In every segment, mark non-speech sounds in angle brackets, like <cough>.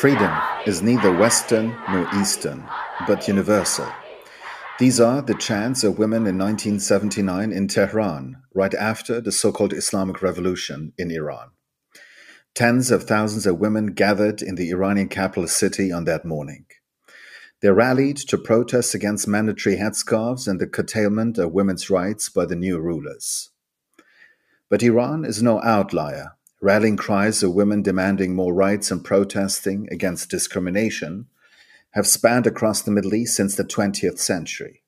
Freedom is neither Western nor Eastern, but universal. These are the chants of women in 1979 in Tehran, right after the so called Islamic Revolution in Iran. Tens of thousands of women gathered in the Iranian capital city on that morning. They rallied to protest against mandatory headscarves and the curtailment of women's rights by the new rulers. But Iran is no outlier. Rallying cries of women demanding more rights and protesting against discrimination have spanned across the Middle East since the 20th century.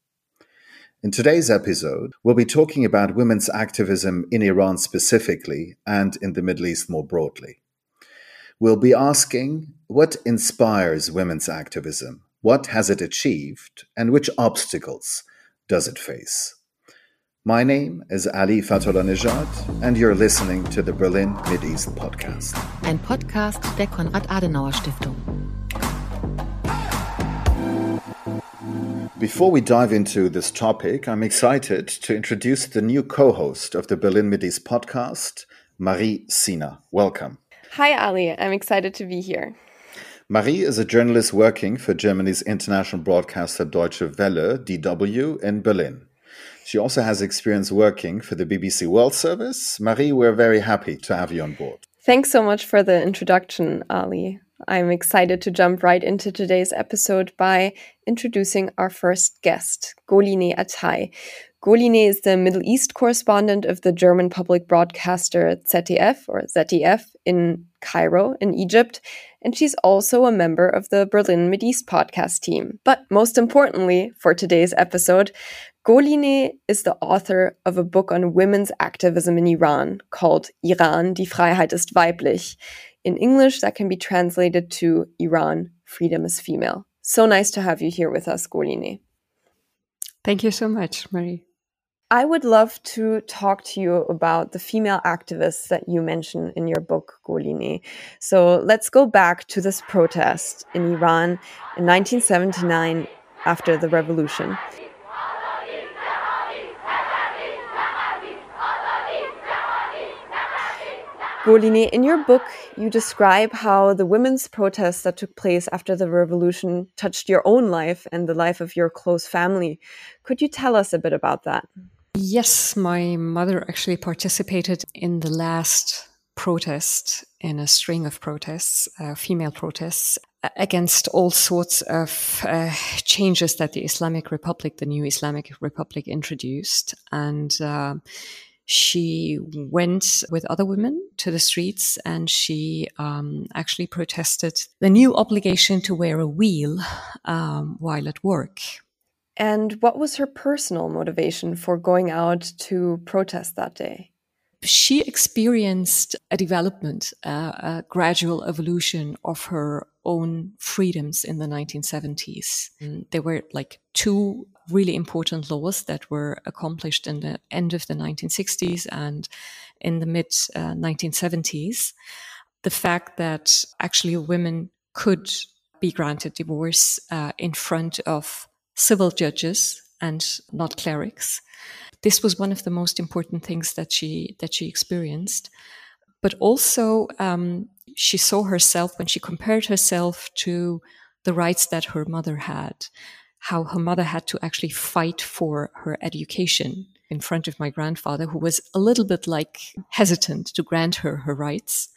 In today's episode, we'll be talking about women's activism in Iran specifically and in the Middle East more broadly. We'll be asking what inspires women's activism, what has it achieved, and which obstacles does it face? My name is Ali Fathollah-Nejad, and you're listening to the Berlin East Podcast. Ein Podcast der Konrad-Adenauer-Stiftung. Before we dive into this topic, I'm excited to introduce the new co host of the Berlin East Podcast, Marie Sina. Welcome. Hi, Ali. I'm excited to be here. Marie is a journalist working for Germany's international broadcaster Deutsche Welle, DW, in Berlin. She also has experience working for the BBC World Service. Marie, we're very happy to have you on board. Thanks so much for the introduction, Ali. I'm excited to jump right into today's episode by introducing our first guest, Golineh Atai. Golineh is the Middle East correspondent of the German public broadcaster ZDF or ZDF in Cairo, in Egypt, and she's also a member of the Berlin Mideast podcast team. But most importantly, for today's episode, Golineh is the author of a book on women's activism in Iran called Iran, die Freiheit ist weiblich. In English, that can be translated to Iran, freedom is female. So nice to have you here with us, Golineh. Thank you so much, Marie. I would love to talk to you about the female activists that you mention in your book, Golineh. So let's go back to this protest in Iran in 1979 after the revolution. Golineh, in your book, you describe how the women's protests that took place after the revolution touched your own life and the life of your close family. Could you tell us a bit about that? Yes, my mother actually participated in the last protest in a string of protests, uh, female protests, against all sorts of uh, changes that the Islamic Republic, the new Islamic Republic, introduced. And uh, she went with other women to the streets and she um, actually protested the new obligation to wear a veil um, while at work. And what was her personal motivation for going out to protest that day? She experienced a development, uh, a gradual evolution of her own freedoms in the 1970s. And there were like two really important laws that were accomplished in the end of the 1960s and in the mid uh, 1970s. The fact that actually women could be granted divorce uh, in front of civil judges and not clerics. This was one of the most important things that she that she experienced. But also, um, she saw herself when she compared herself to the rights that her mother had, how her mother had to actually fight for her education in front of my grandfather, who was a little bit like hesitant to grant her her rights.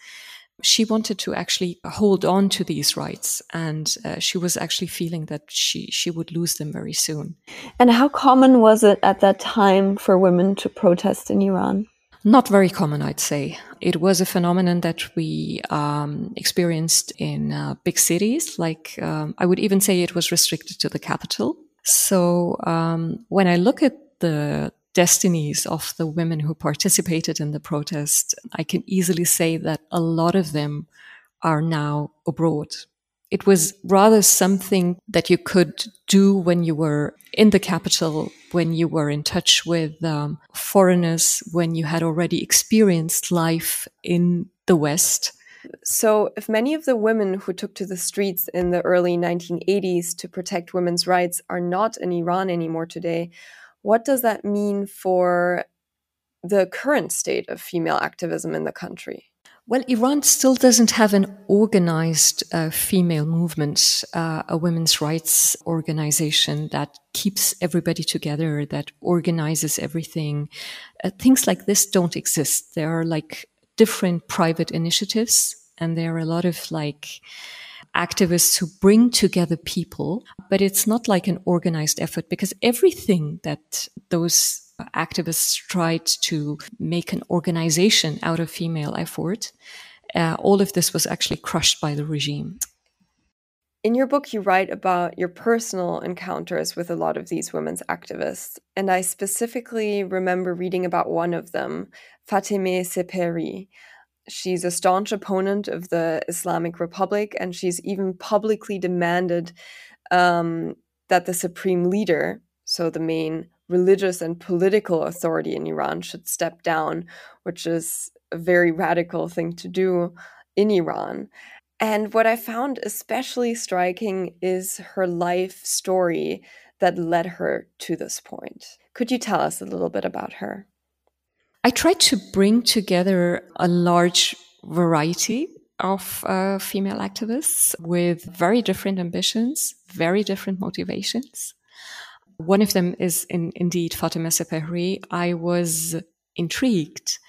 She wanted to actually hold on to these rights and uh, she was actually feeling that she she would lose them very soon. And how common was it at that time for women to protest in iran? Not very common i'd say it was a phenomenon that we um, experienced in uh, big cities like um, i would even say it was restricted to the capital so um, when i look at the destinies of the women who participated in the protest, I can easily say that a lot of them are now abroad. It was rather something that you could do when you were in the capital, when you were in touch with um, foreigners, when you had already experienced life in the West. So, if many of the women who took to the streets in the early 1980s to protect women's rights are not in Iran anymore today, what does that mean for the current state of female activism in the country? Well, Iran still doesn't have an organized uh, female movement, uh, a women's rights organization that keeps everybody together, that organizes everything. Uh, things like this don't exist. There are like different private initiatives, and there are a lot of like activists who bring together people, but it's not like an organized effort because everything that those activists tried to make an organization out of female effort. Uh, all of this was actually crushed by the regime. In your book, you write about your personal encounters with a lot of these women's activists. And I specifically remember reading about one of them, Fatemeh Sepehri. She's a staunch opponent of the Islamic Republic, and she's even publicly demanded um, that the supreme leader, so the main religious and political authority in Iran should step down, which is a very radical thing to do in Iran. And what I found especially striking is her life story that led her to this point. Could you tell us a little bit about her? I tried to bring together a large variety of uh, female activists with very different ambitions, very different motivations. One of them is in, indeed Fatemeh Sepehri. I was intrigued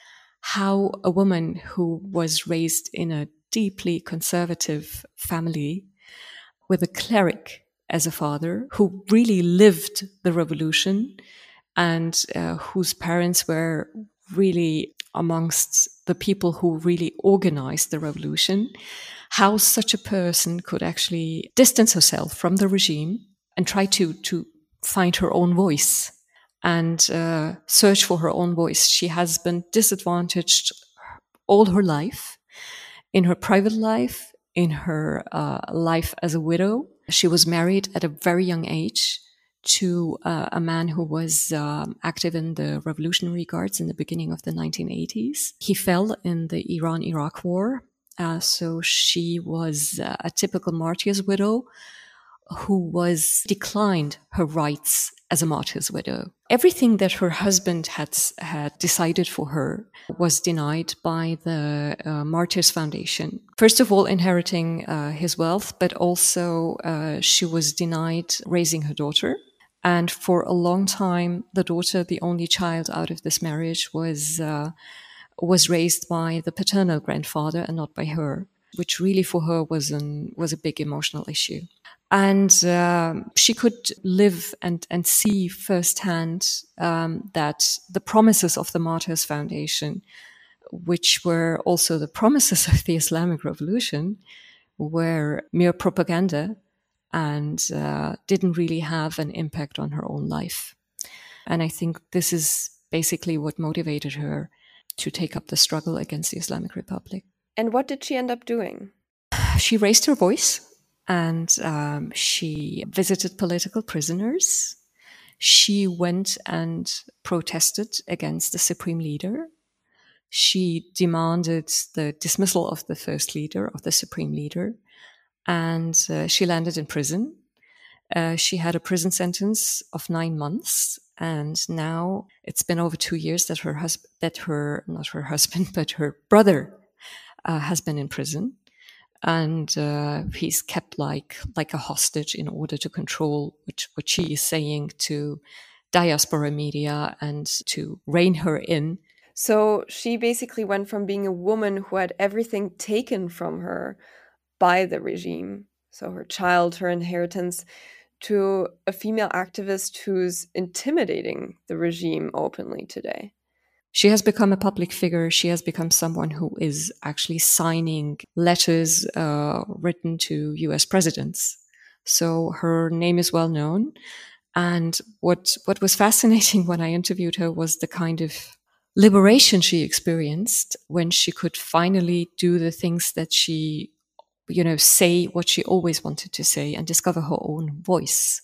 how a woman who was raised in a deeply conservative family with a cleric as a father who really lived the revolution and uh, whose parents were really amongst the people who really organized the revolution, how such a person could actually distance herself from the regime and try to, to find her own voice and uh, search for her own voice. She has been disadvantaged all her life, in her private life, in her uh, life as a widow. She was married at a very young age to uh, a man who was um, active in the Revolutionary Guards in the beginning of the 1980s. He fell in the Iran Iraq War. Uh, so she was uh, a typical martyr's widow who was declined her rights as a martyr's widow. Everything that her husband had, had decided for her was denied by the uh, Martyrs Foundation. First of all, inheriting uh, his wealth, but also uh, she was denied raising her daughter. And for a long time, the daughter, the only child out of this marriage, was uh, was raised by the paternal grandfather and not by her, which really for her was an was a big emotional issue and uh, she could live and, and see firsthand um, that the promises of the Martyrs Foundation, which were also the promises of the Islamic Revolution, were mere propaganda and uh, didn't really have an impact on her own life. And I think this is basically what motivated her to take up the struggle against the Islamic Republic. And what did she end up doing? She raised her voice and um, she visited political prisoners. She went and protested against the supreme leader. She demanded the dismissal of the first leader, of the supreme leader, and uh, she landed in prison. Uh, she had a prison sentence of nine months, and now it's been over two years that her husband, that her not her husband, <laughs> but her brother, uh, has been in prison and uh, he's kept like like a hostage in order to control which, what she is saying to diaspora media and to rein her in. So she basically went from being a woman who had everything taken from her by the regime, so her child, her inheritance, to a female activist who's intimidating the regime openly today she has become a public figure. She has become someone who is actually signing letters uh, written to US presidents. So her name is well known. And what, what was <laughs> fascinating when I interviewed her was the kind of liberation she experienced when she could finally do the things that she, you know, say what she always wanted to say and discover her own voice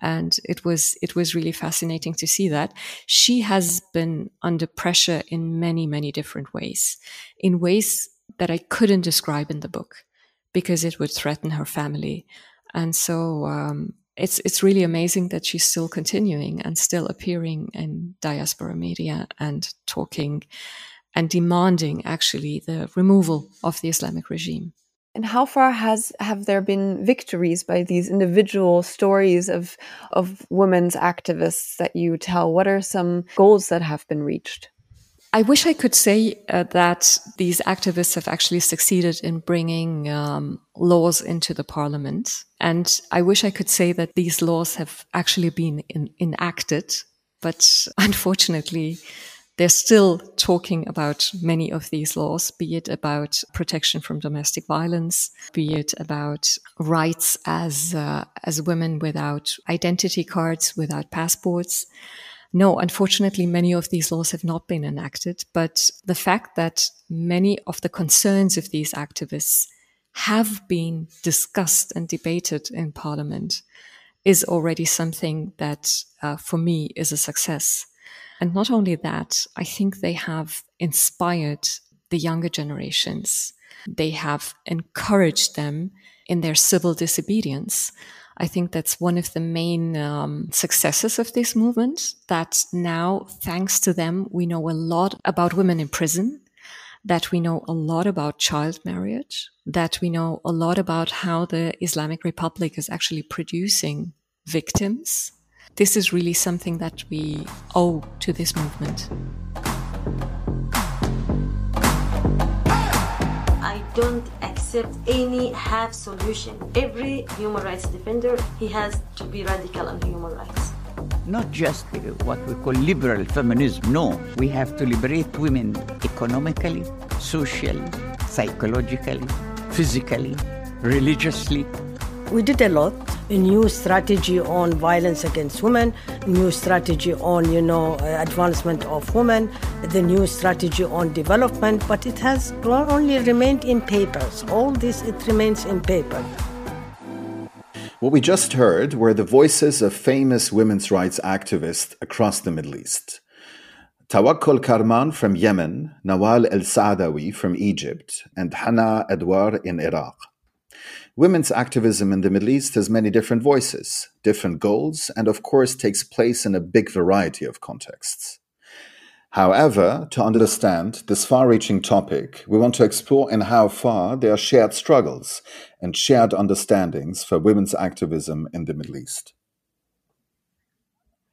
and it was it was really fascinating to see that she has been under pressure in many many different ways in ways that i couldn't describe in the book because it would threaten her family and so um, it's it's really amazing that she's still continuing and still appearing in diaspora media and talking and demanding actually the removal of the Islamic regime. And how far has have there been victories by these individual stories of of women's activists that you tell? What are some goals that have been reached? I wish I could say uh, that these activists have actually succeeded in bringing um, laws into the parliament. And I wish I could say that these laws have actually been in, enacted. But <laughs> unfortunately, they're still talking about many of these laws, be it about protection from domestic violence, be it about rights as, uh, as women without identity cards, without passports. No, unfortunately, many of these laws have not been enacted, but the fact that many of the concerns of these activists have been discussed and debated in parliament is already something that, uh, for me, is a success. And not only that, I think they have inspired the younger generations. They have encouraged them in their civil disobedience. I think that's one of the main um, successes of this movement. That now, thanks to them, we know a lot about women in prison, that we know a lot about child marriage, that we know a lot about how the Islamic Republic is actually producing victims this is really something that we owe to this movement. I don't accept any half solution. Every human rights defender, he has to be radical on human rights. Not just uh, what we call liberal feminism. No, we have to liberate women economically, socially, psychologically, physically, religiously. We did a lot a new strategy on violence against women, new strategy on, you know, uh, advancement of women, the new strategy on development, but it has only remained in papers. All this, it remains in paper. What we just heard were the voices of famous women's rights activists across the Middle East. Tawakkul Karman from Yemen, Nawal El Saadawi from Egypt, and Hana Edwar in Iraq. Women's activism in the Middle East has many different voices, different goals, and of course takes place in a big variety of contexts. However, to understand this far reaching topic, we want to explore in how far there are shared struggles and shared understandings for women's activism in the Middle East.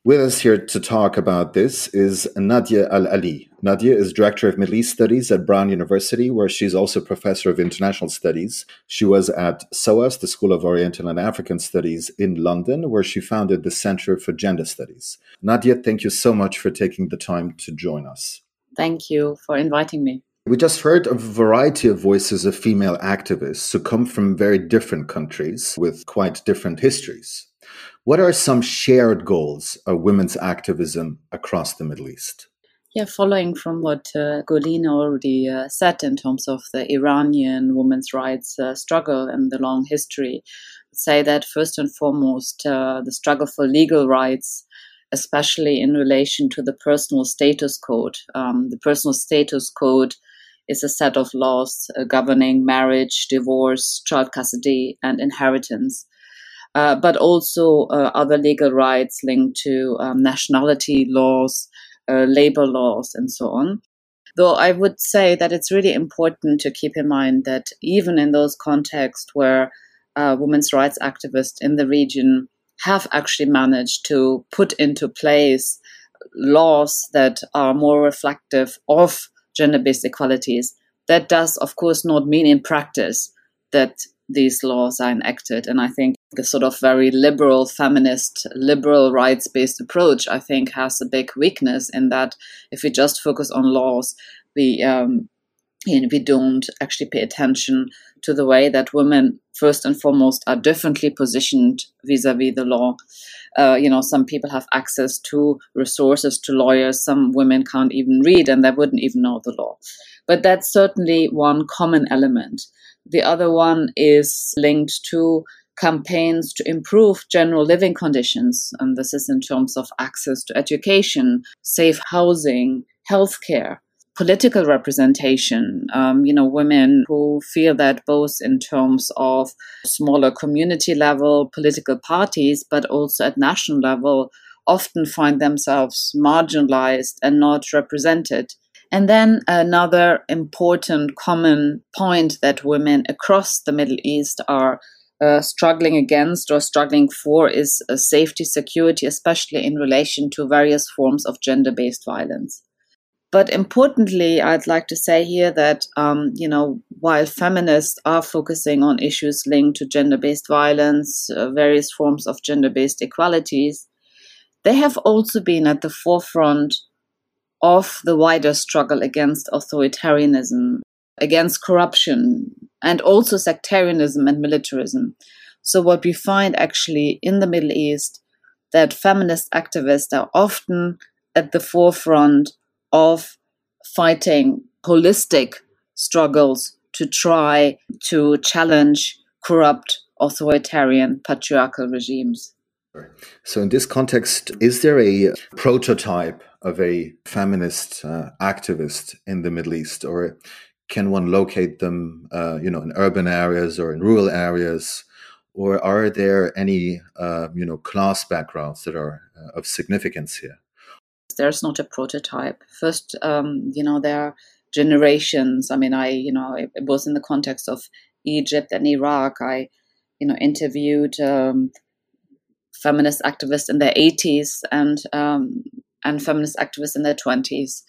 With us here to talk about this is Nadia Al Ali. Nadje is Director of Middle East Studies at Brown University, where she's also Professor of International Studies. She was at SOAS, the School of Oriental and African Studies in London, where she founded the Center for Gender Studies. Nadje, thank you so much for taking the time to join us. Thank you for inviting me. We just heard a variety of voices of female activists who come from very different countries with quite different histories. What are some shared goals of women's activism across the Middle East? Yeah, following from what uh, Golineh already uh, said in terms of the Iranian women's rights uh, struggle and the long history, I'd say that first and foremost, uh, the struggle for legal rights, especially in relation to the personal status code. Um, the personal status code is a set of laws uh, governing marriage, divorce, child custody, and inheritance. Uh, but also uh, other legal rights linked to um, nationality laws, uh, labor laws, and so on. Though I would say that it's really important to keep in mind that even in those contexts where uh, women's rights activists in the region have actually managed to put into place laws that are more reflective of gender based equalities, that does, of course, not mean in practice that these laws are enacted. And I think the sort of very liberal, feminist, liberal rights based approach, I think, has a big weakness in that if we just focus on laws, we um, you know, we don't actually pay attention to the way that women, first and foremost, are differently positioned vis-a-vis the law. Uh, you know, some people have access to resources, to lawyers. Some women can't even read, and they wouldn't even know the law. But that's certainly one common element. The other one is linked to campaigns to improve general living conditions. And this is in terms of access to education, safe housing, healthcare, political representation. Um, you know, women who feel that both in terms of smaller community level political parties, but also at national level, often find themselves marginalized and not represented And then another important common point that women across the Middle East are uh, struggling against or struggling for is uh, safety, security, especially in relation to various forms of gender based violence. But importantly, I'd like to say here that, um, you know, while feminists are focusing on issues linked to gender based violence, uh, various forms of gender based equalities, they have also been at the forefront of the wider struggle against authoritarianism, against corruption, and also sectarianism and militarism. So, what we find actually in the Middle East that feminist activists are often at the forefront of fighting holistic struggles to try to challenge corrupt authoritarian patriarchal regimes. So, in this context, is there a prototype of a feminist uh, activist in the Middle East, or can one locate them, uh, you know, in urban areas or in rural areas, or are there any, uh, you know, class backgrounds that are uh, of significance here? there's not a prototype. First, um, you know, there are generations. I mean, I, you know, it, was in the context of Egypt and Iraq. I, you know, interviewed um, feminist activists in their 80s and um, and feminist activists in their 20s.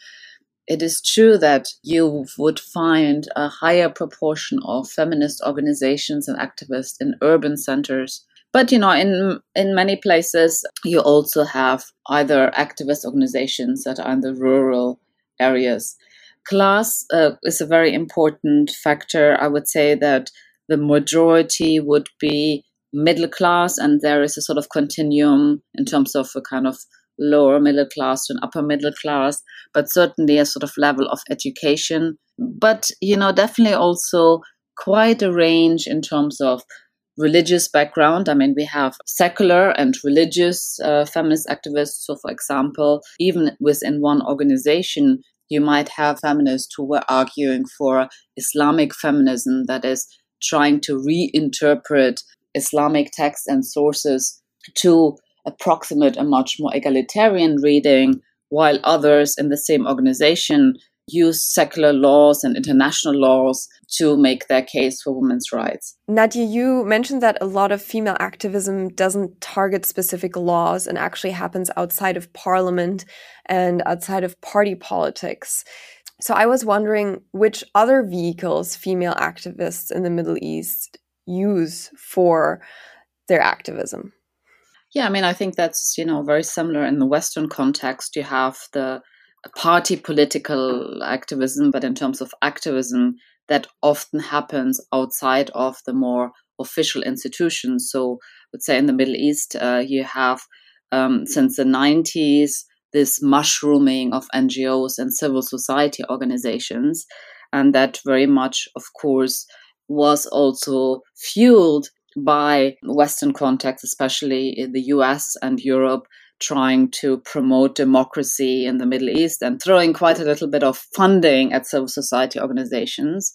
It is true that you would find a higher proportion of feminist organizations and activists in urban centers but you know, in in many places, you also have either activist organizations that are in the rural areas. Class uh, is a very important factor. I would say that the majority would be middle class, and there is a sort of continuum in terms of a kind of lower middle class to an upper middle class, but certainly a sort of level of education. But you know, definitely also quite a range in terms of religious background. I mean, we have secular and religious uh, feminist activists. So, for example, even within one organization, you might have feminists who were arguing for Islamic feminism, that is, trying to reinterpret Islamic texts and sources to approximate a much more egalitarian reading, while others in the same organization use secular laws and international laws to make their case for women's rights. Nadje, you mentioned that a lot of female activism doesn't target specific laws and actually happens outside of parliament and outside of party politics. So I was wondering which other vehicles female activists in the Middle East use for their activism. Yeah, I mean, I think that's, you know, very similar in the Western context. You have the party political activism, but in terms of activism, that often happens outside of the more official institutions. So, let's say in the Middle East, uh, you have um, since the 90s this mushrooming of NGOs and civil society organizations. And that very much, of course, was also fueled by Western contexts, especially in the US and Europe, trying to promote democracy in the Middle East and throwing quite a little bit of funding at civil society organizations.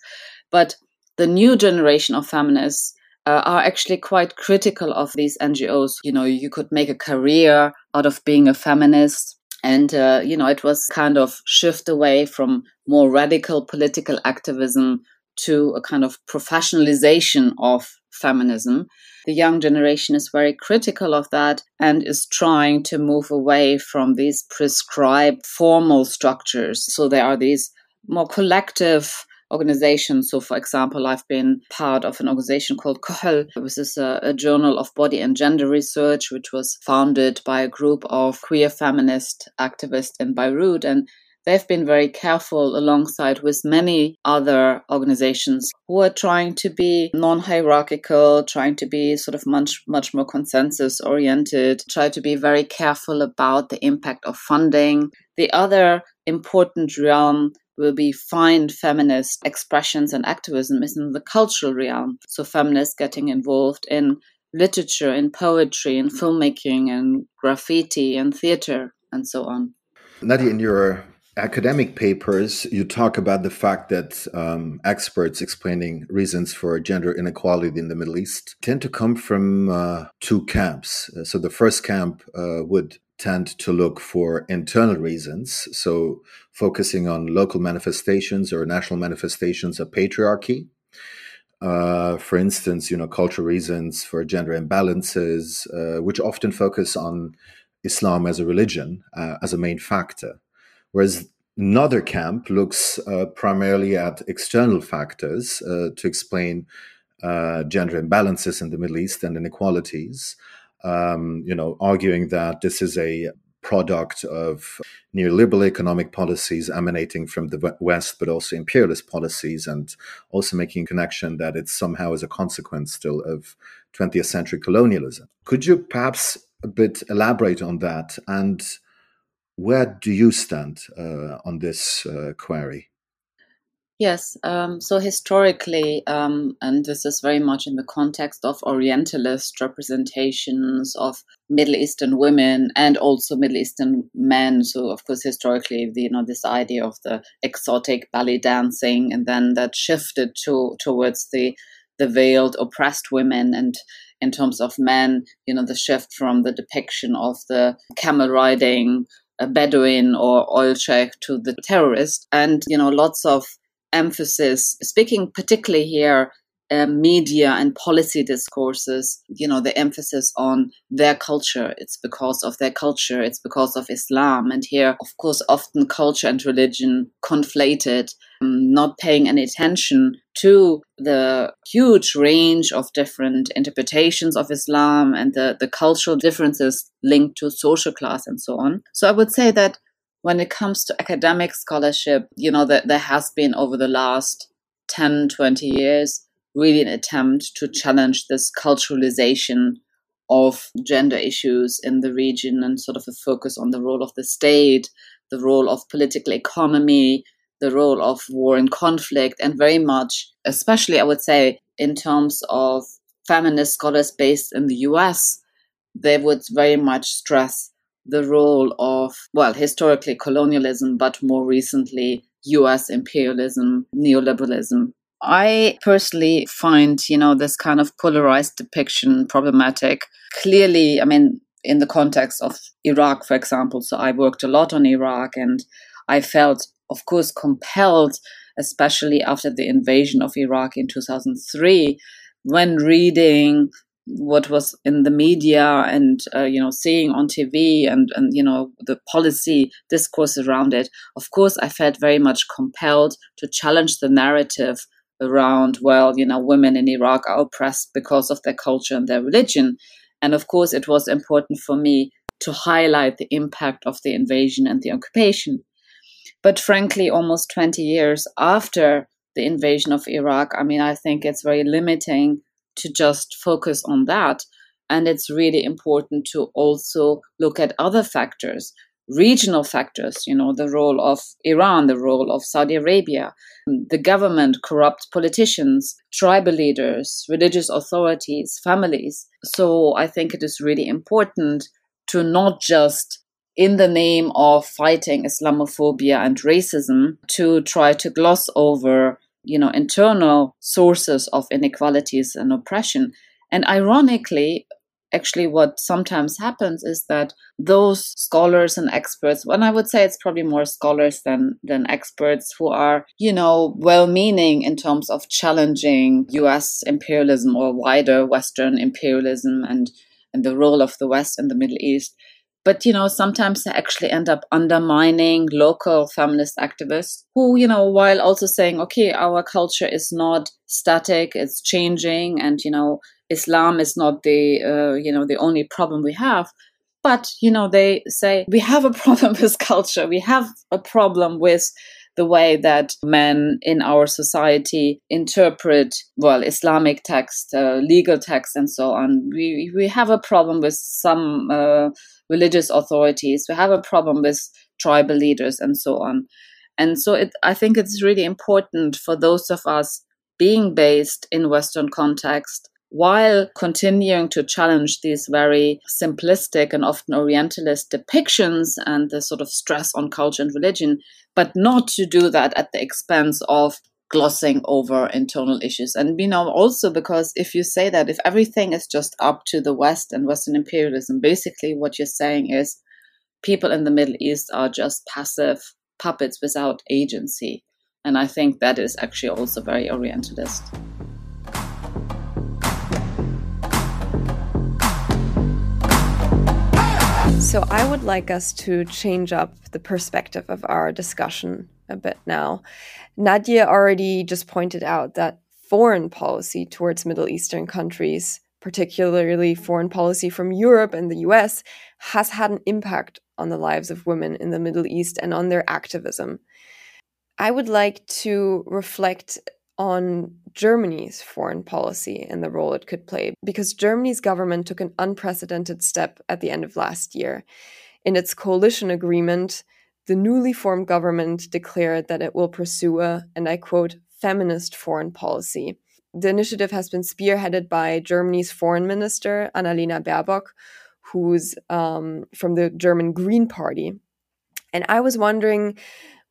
But the new generation of feminists uh, are actually quite critical of these NGOs. You know, you could make a career out of being a feminist. And, uh, you know, it was kind of shift away from more radical political activism to a kind of professionalization of feminism. The young generation is very critical of that and is trying to move away from these prescribed formal structures. So there are these more collective organizations. So, for example, I've been part of an organization called Kohl, which is a, a, journal of body and gender research, which was founded by a group of queer feminist activists in Beirut. And they've been very careful alongside with many other organizations who are trying to be non-hierarchical trying to be sort of much much more consensus oriented try to be very careful about the impact of funding. The other important realm will be find feminist expressions and activism is in the cultural realm. So feminists getting involved in literature in poetry in filmmaking and graffiti and theater and so on. Nadje, in your academic papers, you talk about the fact that um, experts explaining reasons for gender inequality in the Middle East tend to come from uh, two camps. Uh, so the first camp uh, would tend to look for internal reasons, so focusing on local manifestations or national manifestations of patriarchy. Uh, for instance, you know, cultural reasons for gender imbalances, uh, which often focus on Islam as a religion uh, as a main factor, whereas another camp looks uh, primarily at external factors uh, to explain uh, gender imbalances in the Middle East and inequalities um, you know, arguing that this is a product of neoliberal economic policies emanating from the West, but also imperialist policies, and also making connection that it somehow is a consequence still of 20th century colonialism. Could you perhaps a bit elaborate on that? And where do you stand uh, on this uh, query? Yes, um, so historically, um, and this is very much in the context of Orientalist representations of Middle Eastern women and also Middle Eastern men. So, of course, historically, the, you know, this idea of the exotic ballet dancing, and then that shifted to towards the the veiled, oppressed women, and in terms of men, you know, the shift from the depiction of the camel riding a Bedouin or oil sheikh to the terrorist, and you know, lots of emphasis, speaking particularly here, uh, media and policy discourses, you know, the emphasis on their culture. It's because of their culture. It's because of Islam. And here, of course, often culture and religion conflated, um, not paying any attention to the huge range of different interpretations of Islam and the, the cultural differences linked to social class and so on. So I would say that when it comes to academic scholarship, you know, that there has been over the last 10, 20 years really an attempt to challenge this culturalization of gender issues in the region and sort of a focus on the role of the state, the role of political economy, the role of war and conflict, and very much, especially I would say, in terms of feminist scholars based in the US, they would very much stress the role of, well, historically colonialism, but more recently US imperialism, neoliberalism. I personally find, you know, this kind of polarized depiction problematic. Clearly, I mean, in the context of Iraq, for example, so I worked a lot on Iraq and I felt, of course, compelled, especially after the invasion of Iraq in 2003, when reading what was in the media and uh, you know seeing on TV and and you know the policy discourse around it of course I felt very much compelled to challenge the narrative around well you know women in Iraq are oppressed because of their culture and their religion and of course it was important for me to highlight the impact of the invasion and the occupation but frankly almost 20 years after the invasion of Iraq I mean I think it's very limiting to just focus on that. And it's really important to also look at other factors, regional factors, you know, the role of Iran, the role of Saudi Arabia, the government, corrupt politicians, tribal leaders, religious authorities, families. So I think it is really important to not just in the name of fighting Islamophobia and racism to try to gloss over you know internal sources of inequalities and oppression and ironically actually what sometimes happens is that those scholars and experts and i would say it's probably more scholars than than experts who are you know well meaning in terms of challenging us imperialism or wider western imperialism and and the role of the west in the middle east. But you know sometimes they actually end up undermining local feminist activists who you know while also saying okay our culture is not static it's changing and you know islam is not the uh, you know the only problem we have but you know they say we have a <laughs> problem with culture we have a problem with the way that men in our society interpret, well, Islamic text, uh, legal text, and so on. We, we have a problem with some uh, religious authorities. We have a problem with tribal leaders and so on. And so it, I think it's really important for those of us being based in Western context while continuing to challenge these very simplistic and often Orientalist depictions and the sort of stress on culture and religion, but not to do that at the expense of glossing over internal issues. And you know, also because if you say that, if everything is just up to the West and Western imperialism, basically what you're saying is people in the Middle East are just passive puppets without agency. And I think that is actually also very Orientalist. So I would like us to change up the perspective of our discussion a bit now. Nadje already just pointed out that foreign policy towards Middle Eastern countries, particularly foreign policy from Europe and the US, has had an impact on the lives of women in the Middle East and on their activism. I would like to reflect on Germany's foreign policy and the role it could play, because Germany's government took an unprecedented step at the end of last year. In its coalition agreement, the newly formed government declared that it will pursue a, and I quote, feminist foreign policy. The initiative has been spearheaded by Germany's foreign minister, Annalena Baerbock, who's um, from the German Green Party. And I was wondering,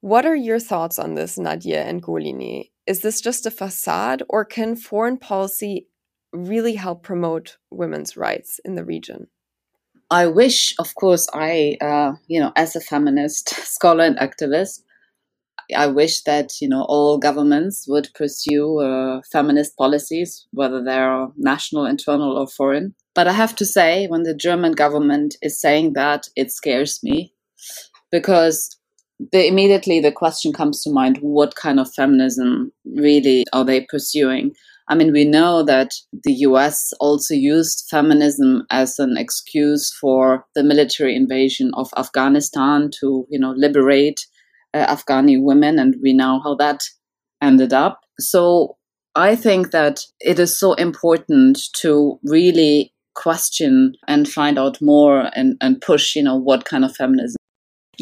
what are your thoughts on this, Nadje and Golineh? Is this just a facade, or can foreign policy really help promote women's rights in the region? I wish, of course, I, uh, you know, as a feminist <laughs> scholar and activist, I wish that you know all governments would pursue uh, feminist policies, whether they're national, internal, or foreign. But I have to say, when the German government is saying that, it scares me because the, immediately the question comes to mind: What kind of feminism really are they pursuing? I mean, we know that the US also used feminism as an excuse for the military invasion of Afghanistan to, you know, liberate uh, Afghani women, and we know how that ended up. So I think that it is so important to really question and find out more and, and push, you know, what kind of feminism.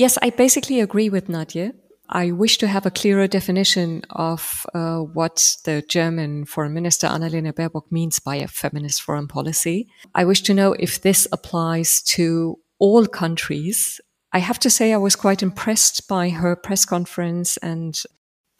Yes, I basically agree with Nadje. I wish to have a clearer definition of uh, what the German Foreign Minister Annalena Baerbock means by a feminist foreign policy. I wish to know if this applies to all countries I have to say I was quite impressed by her press conference and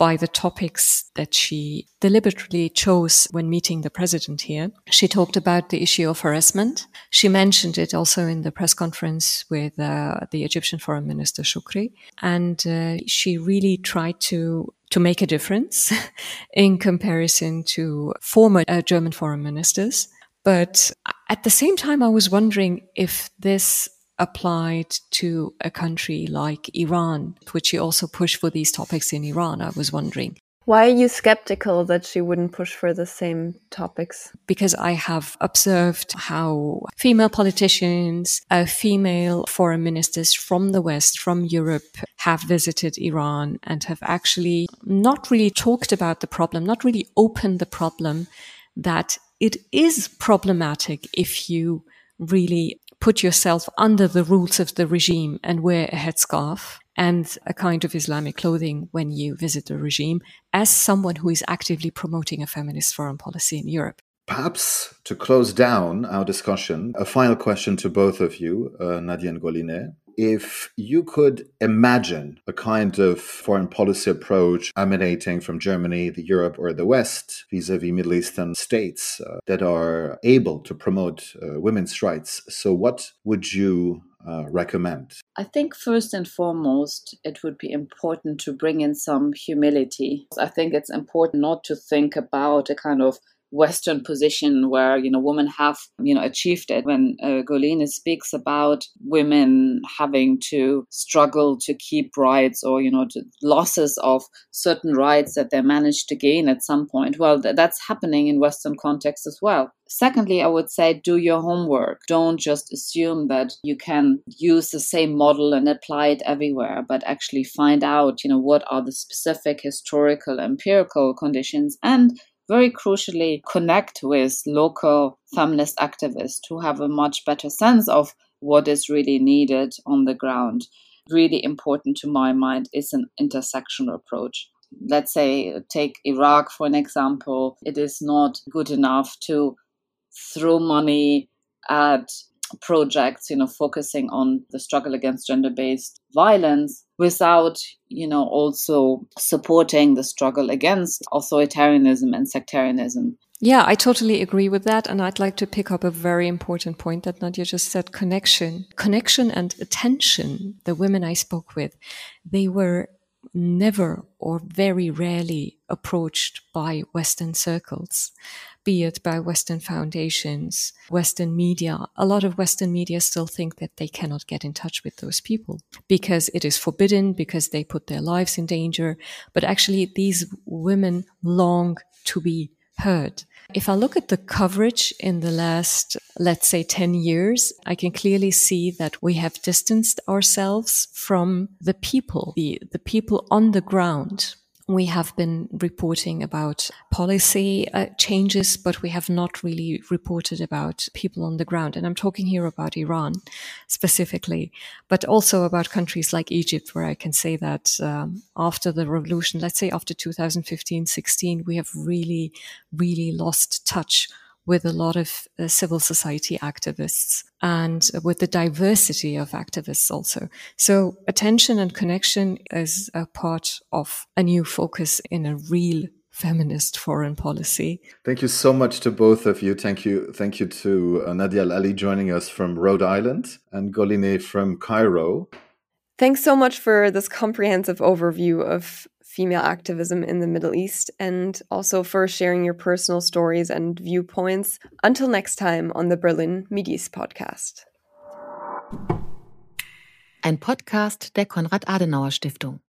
by the topics that she deliberately chose when meeting the president here. She talked about the issue of harassment. She mentioned it also in the press conference with uh, the Egyptian foreign minister Shukri. And uh, she really tried to to make a difference <laughs> in comparison to former uh, German foreign ministers. But at the same time, I was wondering if this applied to a country like Iran, which she also pushed for these topics in Iran, I was wondering. Why are you skeptical that she wouldn't push for the same topics? Because I have observed how female politicians, uh, female foreign ministers from the West, from Europe, have visited Iran and have actually not really talked about the problem, not really opened the problem that it is problematic if you really put yourself under the rules of the regime and wear a headscarf and a kind of Islamic clothing when you visit the regime as someone who is actively promoting a feminist foreign policy in Europe. Perhaps to close down our discussion, a final question to both of you, uh, Nadje and if you could imagine a kind of foreign policy approach emanating from Germany, the Europe, or the West vis-a-vis Middle Eastern states uh, that are able to promote uh, women's rights, so what would you uh, recommend? I think first and foremost, it would be important to bring in some humility. I think it's important not to think about a kind of Western position where you know women have you know achieved it. When uh, Golineh speaks about women having to struggle to keep rights or you know losses of certain rights that they managed to gain at some point, well, th- that's happening in Western context as well. Secondly, I would say do your homework. Don't just assume that you can use the same model and apply it everywhere, but actually find out, you know, what are the specific historical empirical conditions and very crucially connect with local feminist activists who have a much better sense of what is really needed on the ground. Really important to my mind is an intersectional approach. Let's say, take Iraq for an example. It is not good enough to throw money at projects, you know, focusing on the struggle against gender-based violence without, you know, also supporting the struggle against authoritarianism and sectarianism. Yeah, I totally agree with that. And I'd like to pick up a very important point that Nadje just said connection. Connection and attention. The women I spoke with, they were never or very rarely approached by Western circles, be it by Western foundations, Western media. A lot of Western media still think that they cannot get in touch with those people because it is forbidden, because they put their lives in danger. But actually, these women long to be heard. If I look at the coverage in the last, let's say 10 years, I can clearly see that we have distanced ourselves from the people, the, the people on the ground we have been reporting about policy uh, changes, but we have not really reported about people on the ground. And I'm talking here about Iran specifically, but also about countries like Egypt, where I can say that um, after the revolution, let's say after 2015 16, we have really, really lost touch with a lot of uh, civil society activists and with the diversity of activists also. So attention and connection is a part of a new focus in a real feminist foreign policy. Thank you so much to both of you. Thank you. Thank you to uh, Nadje Al-Ali joining us from Rhode Island and Golineh from Cairo. Thanks so much for this comprehensive overview of female activism in the Middle East and also for sharing your personal stories and viewpoints. Until next time on the Berlin Mideast Podcast. Ein Podcast der Konrad-Adenauer Stiftung.